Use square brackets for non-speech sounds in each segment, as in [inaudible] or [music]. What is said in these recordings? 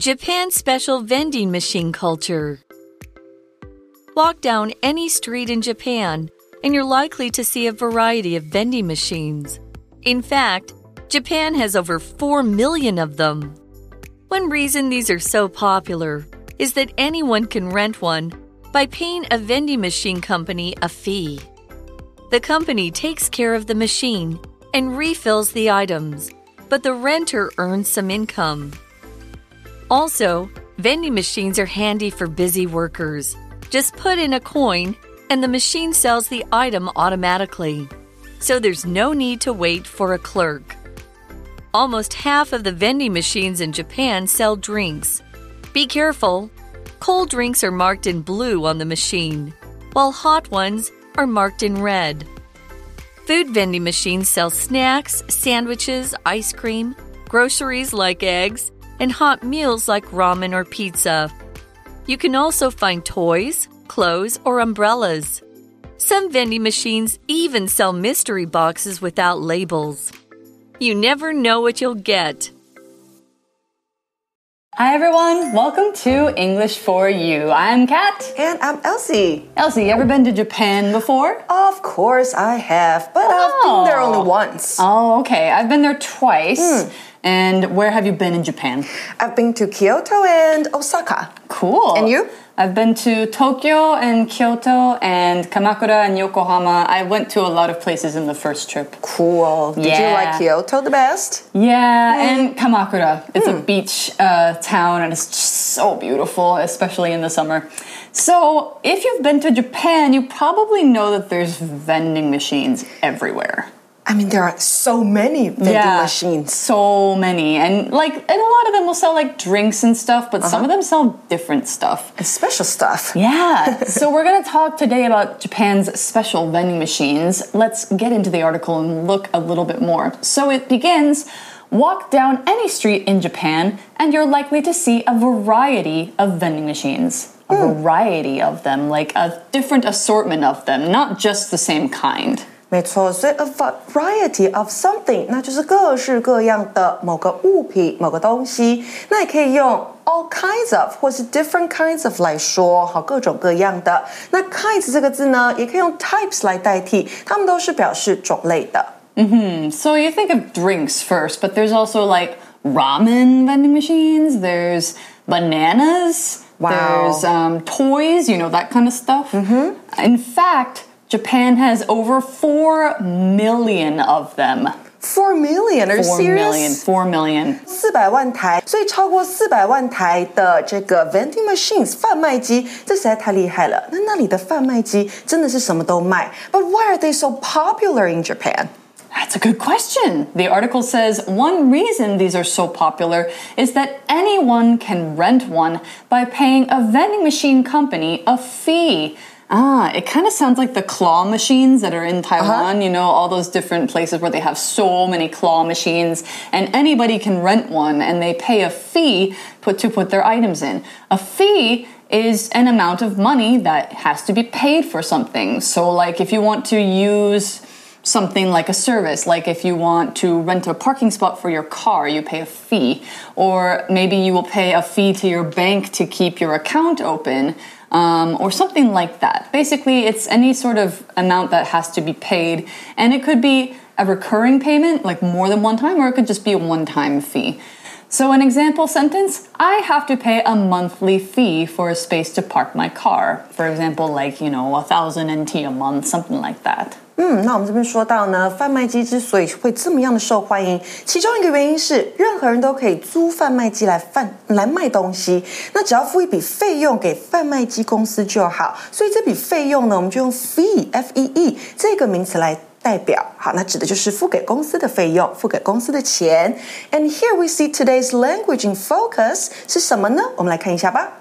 Japan's special vending machine culture. Walk down any street in Japan, and you're likely to see a variety of vending machines. In fact, Japan has over 4 million of them. One reason these are so popular is that anyone can rent one by paying a vending machine company a fee. The company takes care of the machine and refills the items, but the renter earns some income. Also, vending machines are handy for busy workers. Just put in a coin, and the machine sells the item automatically. So there's no need to wait for a clerk. Almost half of the vending machines in Japan sell drinks. Be careful. Cold drinks are marked in blue on the machine, while hot ones are marked in red. Food vending machines sell snacks, sandwiches, ice cream, groceries like eggs, and hot meals like ramen or pizza. You can also find toys, clothes, or umbrellas. Some vending machines even sell mystery boxes without labels. You never know what you'll get. Hi everyone, welcome to English for You. I'm Kat. And I'm Elsie. Elsie, you ever been to Japan before? Of course I have, but I've been there only oh. once. Oh, okay. I've been there twice. Hmm. And where have you been in Japan? I've been to Kyoto and Osaka. Cool. And you? I've been to Tokyo and Kyoto and Kamakura and Yokohama. I went to a lot of places in the first trip. Cool. Did you like Kyoto the best? Yeah, and Kamakura. It's a beach uh, town and it's just so beautiful, especially in the summer. So, if you've been to Japan, you probably know that there's vending machines everywhere. I mean, there are so many vending machines. So many. And like and a lot of them will sell like drinks and stuff, but some uh-huh. of them sell different stuff. And special stuff. Yeah. [laughs] so we're going to talk today about Japan's special vending machines. Let's get into the article and look a little bit more. So it begins Walk down any street in Japan, and you're likely to see a variety of vending machines. A hmm. variety of them, like a different assortment of them, not just the same kind. 没错，所以 a variety of something，那就是各式各样的某个物品、某个东西。那也可以用 all kinds of 或是 different kinds of 来说，好，各种各样的。那 kinds 这个字呢，也可以用 types 来代替，它们都是表示种类的。 So you think of drinks first, but there's also like ramen vending machines, there's bananas, Wow. there's um, toys, you know, that kind of stuff. In fact, Japan has over 4 million of them. Four million, are you 4 serious? million, 4 million. 四百万台，所以超过四百万台的这个 vending machines 贩卖机，这实在太厉害了。那那里的贩卖机真的是什么都卖。But why are they so popular in Japan? That's a good question. The article says one reason these are so popular is that anyone can rent one by paying a vending machine company a fee. Ah, it kind of sounds like the claw machines that are in Taiwan, you know, all those different places where they have so many claw machines, and anybody can rent one and they pay a fee put to put their items in. A fee is an amount of money that has to be paid for something. So, like if you want to use something like a service, like if you want to rent a parking spot for your car, you pay a fee. Or maybe you will pay a fee to your bank to keep your account open, um, or something like that. Basically, it's any sort of amount that has to be paid, and it could be a recurring payment, like more than one time, or it could just be a one time fee. So, an example sentence I have to pay a monthly fee for a space to park my car. For example, like, you know, a thousand NT a month, something like that. 嗯，那我们这边说到呢，贩卖机之所以会这么样的受欢迎，其中一个原因是任何人都可以租贩卖机来贩来卖东西，那只要付一笔费用给贩卖机公司就好。所以这笔费用呢，我们就用 fee f e e 这个名词来代表。好，那指的就是付给公司的费用，付给公司的钱。And here we see today's language in focus 是什么呢？我们来看一下吧。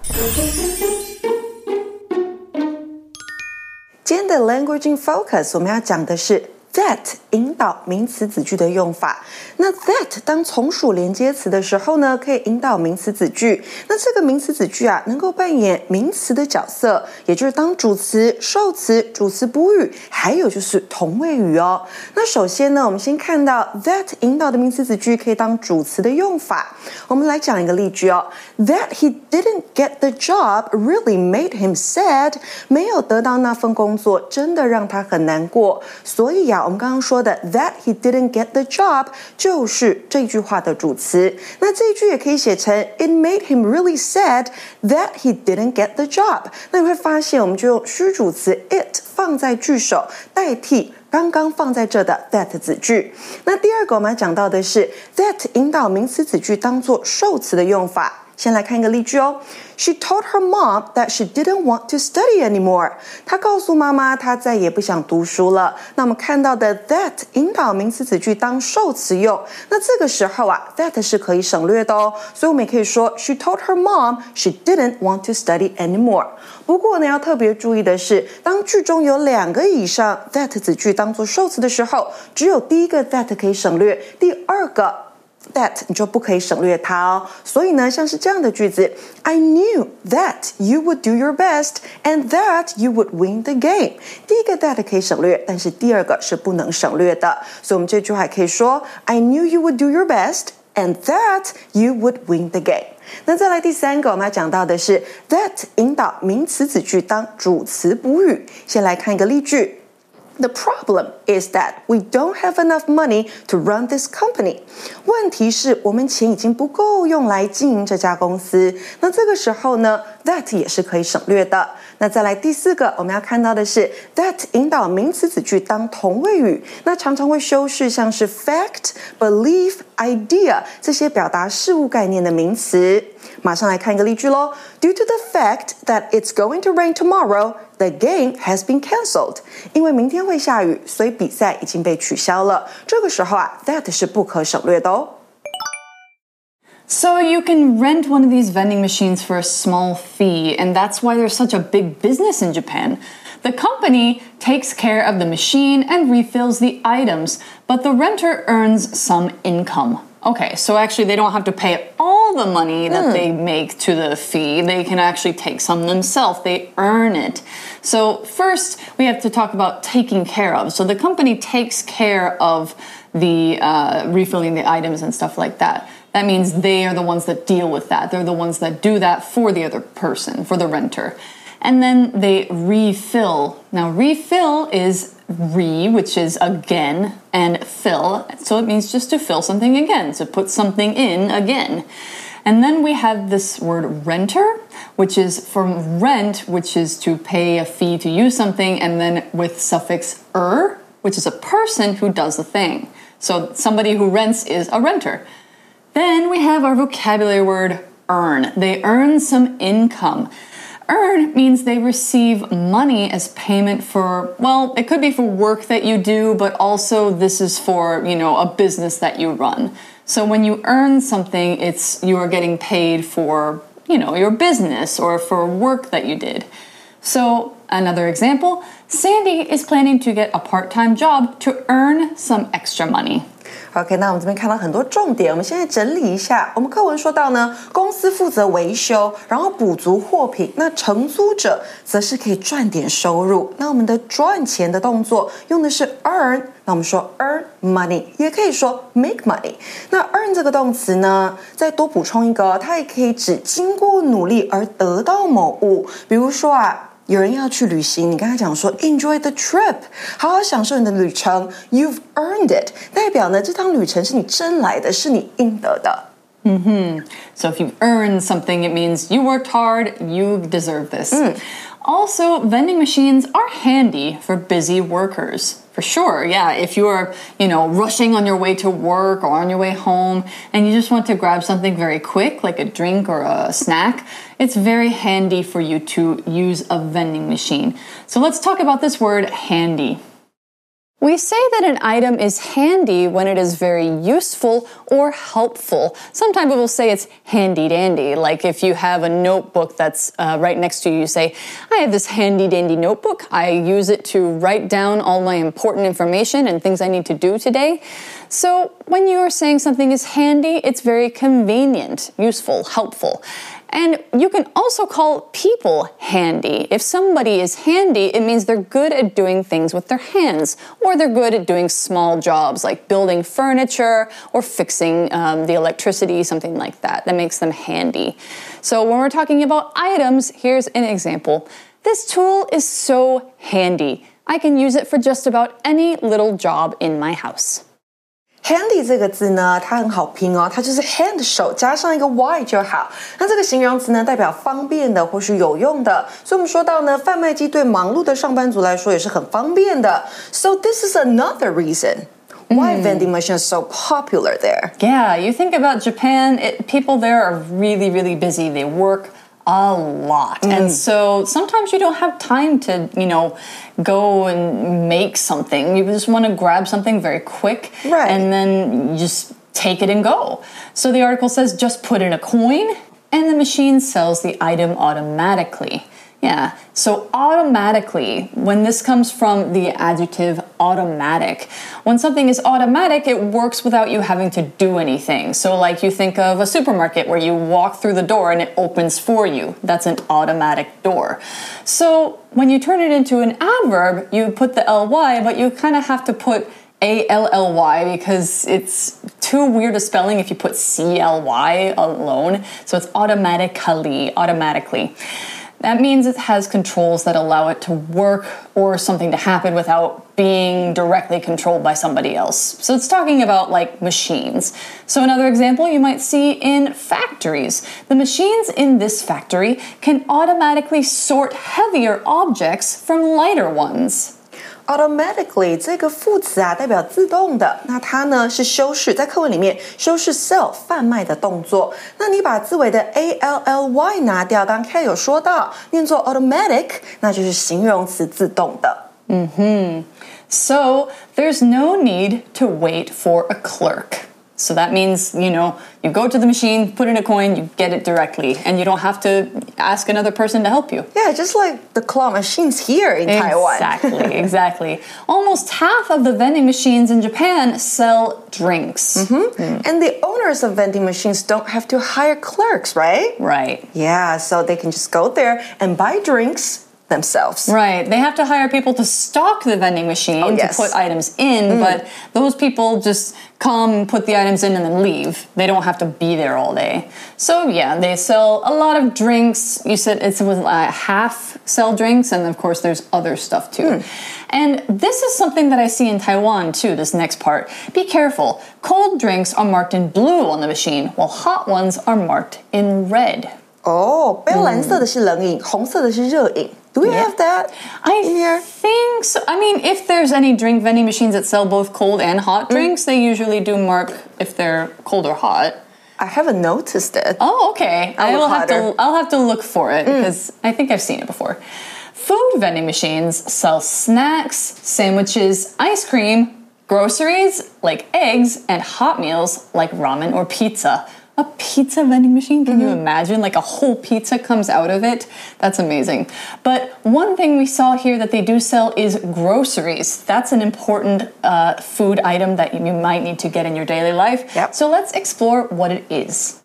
今天的 language in focus 我们要讲的是 that 引导名词子句的用法。那 that 当从属连接词的时候呢，可以引导名词子句。那这个名词子句啊，能够扮演名词的角色，也就是当主词、受词、主词补语，还有就是同位语哦。那首先呢，我们先看到 that 引导的名词子句可以当主词的用法。我们来讲一个例句哦，That he didn't get the job really made him sad。没有得到那份工作，真的让他很难过。所以呀，我们刚刚说的 That he didn't get the job 就就是这句话的主词。那这一句也可以写成 It made him really sad that he didn't get the job。那你会发现，我们就用虚主词 it 放在句首，代替。刚刚放在这的 that 子句，那第二个我们要讲到的是 that 引导名词子句当做受词的用法。先来看一个例句哦。She told her mom that she didn't want to study anymore。她告诉妈妈，她再也不想读书了。那我们看到的 that 引导名词子句当受词用，那这个时候啊，that 是可以省略的哦。所以我们也可以说，She told her mom she didn't want to study anymore。不过呢，要特别注意的是，当句中有两个以上 that 子句当做受词的时候，只有第一个 that 可以省略，第二个。That 你就不可以省略它哦。所以呢，像是这样的句子，I knew that you would do your best and that you would win the game。第一个 that 可以省略，但是第二个是不能省略的。所以我们这句话可以说，I knew you would do your best and that you would win the game。那再来第三个，我们要讲到的是 that 引导名词子句当主词补语。先来看一个例句。The problem is that we don't have enough money to run this company。问题是我们钱已经不够用来经营这家公司。那这个时候呢，that 也是可以省略的。那再来第四个，我们要看到的是 that 引导名词子句当同位语，那常常会修饰像是 fact、belief、idea 这些表达事物概念的名词。马上来看一个例句喽。Due to the fact that it's going to rain tomorrow, the game has been cancelled。因为明天会下雨，所以比赛已经被取消了。这个时候啊，that 是不可省略的哦。So you can rent one of these vending machines for a small fee, and that's why there's such a big business in Japan. The company takes care of the machine and refills the items, but the renter earns some income. Okay, so actually, they don't have to pay all the money that mm. they make to the fee. They can actually take some themselves. They earn it. So, first, we have to talk about taking care of. So, the company takes care of the uh, refilling the items and stuff like that. That means they are the ones that deal with that. They're the ones that do that for the other person, for the renter. And then they refill. Now, refill is re, which is again, and fill. So it means just to fill something again, to put something in again. And then we have this word renter, which is from rent, which is to pay a fee to use something, and then with suffix er, which is a person who does the thing. So somebody who rents is a renter. Then we have our vocabulary word earn. They earn some income earn means they receive money as payment for, well, it could be for work that you do, but also this is for, you know, a business that you run. So when you earn something, it's you are getting paid for, you know, your business or for work that you did. So another example, Sandy is planning to get a part-time job to earn some extra money. OK，那我们这边看到很多重点，我们现在整理一下。我们课文说到呢，公司负责维修，然后补足货品，那承租者则是可以赚点收入。那我们的赚钱的动作用的是 earn，那我们说 earn money，也可以说 make money。那 earn 这个动词呢，再多补充一个，它也可以指经过努力而得到某物，比如说啊。有人要去旅行，你跟他讲说 enjoy the trip，好好享受你的旅程，you've earned it，代表呢这趟旅程是你真来的，是你应得的。Mm -hmm. So if you've earned something, it means you worked hard, you deserve this. Mm. Also, vending machines are handy for busy workers. For sure, yeah. If you're, you know, rushing on your way to work or on your way home and you just want to grab something very quick, like a drink or a snack, it's very handy for you to use a vending machine. So let's talk about this word handy. We say that an item is handy when it is very useful or helpful. Sometimes we'll say it's handy dandy, like if you have a notebook that's uh, right next to you, you say, I have this handy dandy notebook. I use it to write down all my important information and things I need to do today. So when you are saying something is handy, it's very convenient, useful, helpful. And you can also call people handy. If somebody is handy, it means they're good at doing things with their hands, or they're good at doing small jobs like building furniture or fixing um, the electricity, something like that. That makes them handy. So when we're talking about items, here's an example. This tool is so handy. I can use it for just about any little job in my house. Handy 这个字呢，它很好拼哦，它就是 hand 手加上一个 y 就好。那这个形容词呢，代表方便的或是有用的。所以我们说到呢，贩卖机对忙碌的上班族来说也是很方便的。So this is another reason. Why mm. vending machines are so popular there? Yeah, you think about Japan, it, people there are really, really busy. They work a lot. Mm. And so sometimes you don't have time to, you know, go and make something. You just want to grab something very quick right. and then just take it and go. So the article says just put in a coin and the machine sells the item automatically. Yeah, so automatically, when this comes from the adjective automatic, when something is automatic, it works without you having to do anything. So, like you think of a supermarket where you walk through the door and it opens for you. That's an automatic door. So, when you turn it into an adverb, you put the ly, but you kind of have to put a L L Y because it's too weird a spelling if you put C L Y alone. So it's automatically, automatically. That means it has controls that allow it to work or something to happen without being directly controlled by somebody else. So it's talking about like machines. So another example you might see in factories. The machines in this factory can automatically sort heavier objects from lighter ones automatically 这个副词啊，代表自动的。那它呢是修饰，在课文里面修饰 sell 贩卖的动作。那你把字尾的 a l l y 拿掉，刚刚 K 有说到，念作 automatic，那就是形容词自动的。嗯哼。So there's no need to wait for a clerk. So that means, you know, you go to the machine, put in a coin, you get it directly, and you don't have to ask another person to help you. Yeah, just like the claw machines here in Taiwan. Exactly, [laughs] exactly. Almost half of the vending machines in Japan sell drinks. Mm-hmm. Mm. And the owners of vending machines don't have to hire clerks, right? Right. Yeah, so they can just go there and buy drinks themselves. Right. They have to hire people to stock the vending machine oh, yes. to put items in, mm. but those people just come, put the items in, and then leave. They don't have to be there all day. So yeah, they sell a lot of drinks. You said it was uh, half sell drinks, and of course there's other stuff too. Mm. And this is something that I see in Taiwan too, this next part. Be careful. Cold drinks are marked in blue on the machine, while hot ones are marked in red. 哦，杯蓝色的是冷饮，红色的是热饮。 do we yeah. have that I here? think so. I mean, if there's any drink vending machines that sell both cold and hot mm. drinks, mm. they usually do mark if they're cold or hot. I haven't noticed it. Oh, okay. I will have to. I'll have to look for it mm. because I think I've seen it before. Food vending machines sell snacks, sandwiches, ice cream, groceries like eggs, and hot meals like ramen or pizza a pizza vending machine. Can mm-hmm. you imagine? Like a whole pizza comes out of it. That's amazing. But one thing we saw here that they do sell is groceries. That's an important uh, food item that you might need to get in your daily life. Yep. So let's explore what it is.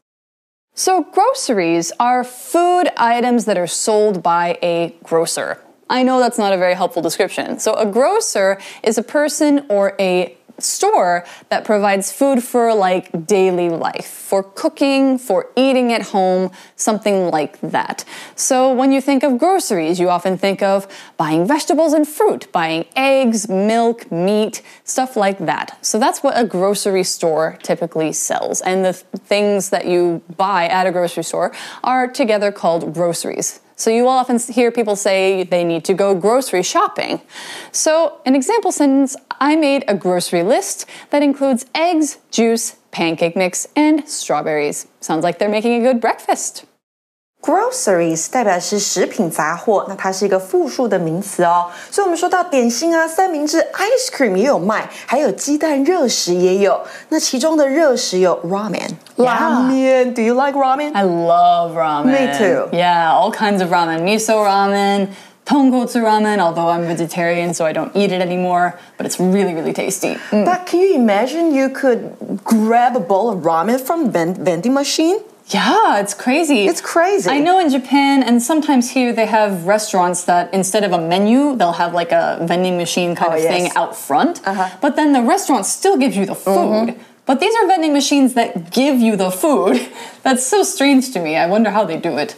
So, groceries are food items that are sold by a grocer. I know that's not a very helpful description. So, a grocer is a person or a store that provides food for like daily life, for cooking, for eating at home, something like that. So when you think of groceries, you often think of buying vegetables and fruit, buying eggs, milk, meat, stuff like that. So that's what a grocery store typically sells. And the things that you buy at a grocery store are together called groceries. So you will often hear people say they need to go grocery shopping. So, an example sentence I made a grocery list that includes eggs, juice, pancake mix, and strawberries. Sounds like they're making a good breakfast. Groceries 代表是食品杂货，那它是一个复数的名词哦。所以，我们说到点心啊、三明治、ice cream 也有卖，还有鸡蛋热食也有。那其中的热食有 ramen，拉面。Do you like ramen? I love ramen. Me too. Yeah, all kinds of ramen. Miso ramen, tonkotsu ramen, although I'm vegetarian, so I don't eat it anymore, but it's really, really tasty. Mm. But can you imagine you could grab a bowl of ramen from vend- vending machine? Yeah, it's crazy. It's crazy. I know in Japan and sometimes here they have restaurants that instead of a menu, they'll have like a vending machine kind Oh, of yes. thing out front. Uh-huh. But then the restaurant still gives you the food. But these are vending machines that give you the food. [laughs] That's so strange to me. I wonder how they do it.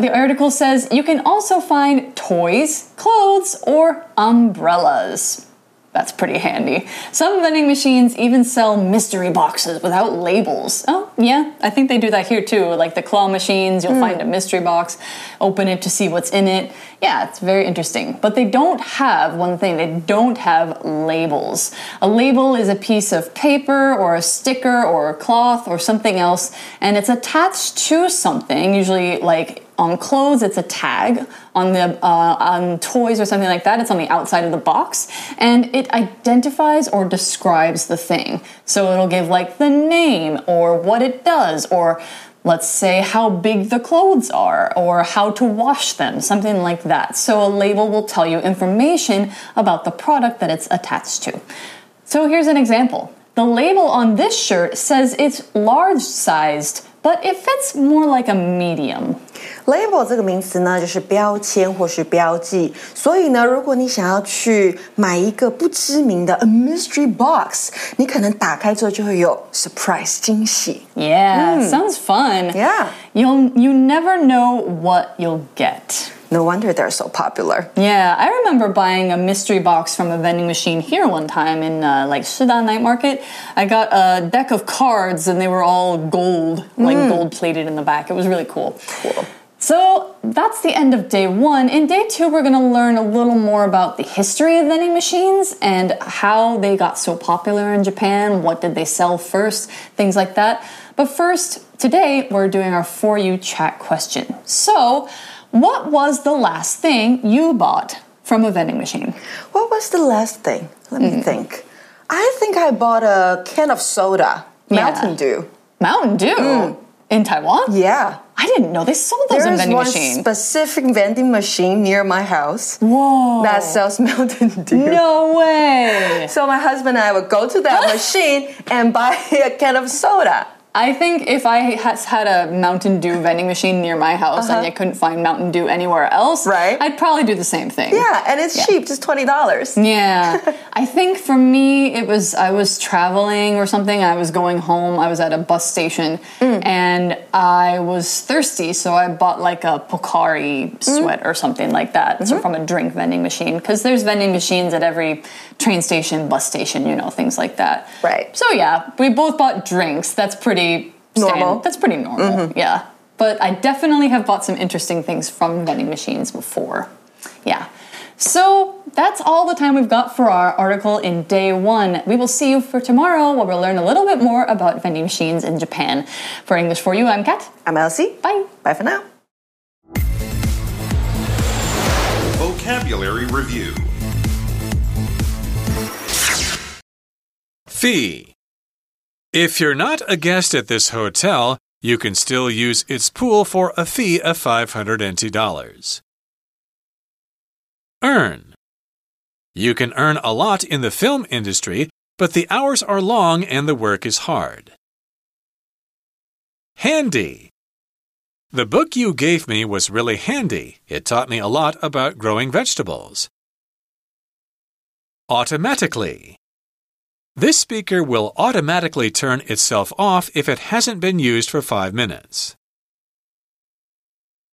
The article says you can also find toys, clothes, or umbrellas. That's pretty handy. Some vending machines even sell mystery boxes without labels. Oh, yeah, I think they do that here too. Like the claw machines, you'll find a hmm. mystery box, open it to see what's in it. Yeah, it's very interesting. But they don't have one thing, they don't have labels. A label is a piece of paper or a sticker or a cloth or something else, and it's attached to something, usually like on clothes it's a tag. On the uh, on toys or something like that it's on the outside of the box. And it identifies or describes the thing. So it'll give like the name or what it does or let's say how big the clothes are or how to wash them something like that. So a label will tell you information about the product that it's attached to. So here's an example. The label on this shirt says it's large sized but it fits more like a medium Label 这个名词呢，就是标签或是标记。所以呢，如果你想要去买一个不知名的 a mystery box，你可能打开之后就会有 surprise 惊喜。 Yeah, it sounds fun. Yeah. You'll you never know what you'll get. No wonder they're so popular. Yeah, I remember buying a mystery box from a vending machine here one time in uh, like Shida Night Market. I got a deck of cards and they were all gold, like gold plated in the back. It was really cool. Cool. So that's the end of day one. In day two, we're going to learn a little more about the history of vending machines and how they got so popular in Japan. What did they sell first? Things like that. But first, today we're doing our For You chat question. So, what was the last thing you bought from a vending machine? What was the last thing? Let me hmm. think. I think I bought a can of soda, Yeah. Mountain Dew. Mountain Dew hmm. in Taiwan? Yeah. I didn't know they sold those in vending machines. There's vending one machine. specific vending machine near my house Whoa. that sells [laughs] Mountain Dew. no way. So my husband and I would go to that [laughs] machine and buy a can of soda. I think if I has had a Mountain Dew vending machine near my house and uh-huh. I couldn't find Mountain Dew anywhere else, Right. I'd probably do the same thing. Yeah, and it's cheap, just twenty dollars. Yeah. [laughs] I think for me, it was I was traveling or something. I was going home. I was at a bus station mm. and I was thirsty. So I bought like a Pocari mm. sweat or something like that. So mm-hmm. from a drink vending machine. Because there's vending machines at every train station, bus station, you know, things like that. Right. So yeah, we both bought drinks. That's pretty Normal. stand- That's pretty normal. Mm-hmm. Yeah. But I definitely have bought some interesting things from vending machines before. Yeah. So that's all the time we've got for our article in day one. We will see you for tomorrow where we'll learn a little bit more about vending machines in Japan. For English for You, I'm Kat. I'm Elsie. Bye. Bye for now. Vocabulary Review Fee. If you're not a guest at this hotel, you can still use its pool for a fee of 500 NT dollars. Earn. You can earn a lot in the film industry, but the hours are long and the work is hard. Handy. The book you gave me was really handy. It taught me a lot about growing vegetables. Automatically. This speaker will automatically turn itself off if it hasn't been used for five minutes.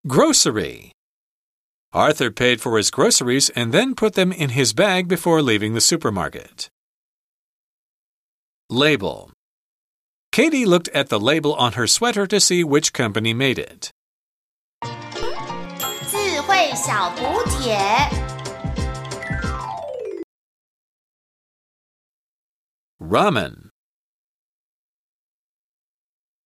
Grocery. Arthur paid for his groceries and then put them in his bag before leaving the supermarket. Label. Katie looked at the label on her sweater to see which company made it. Ramen.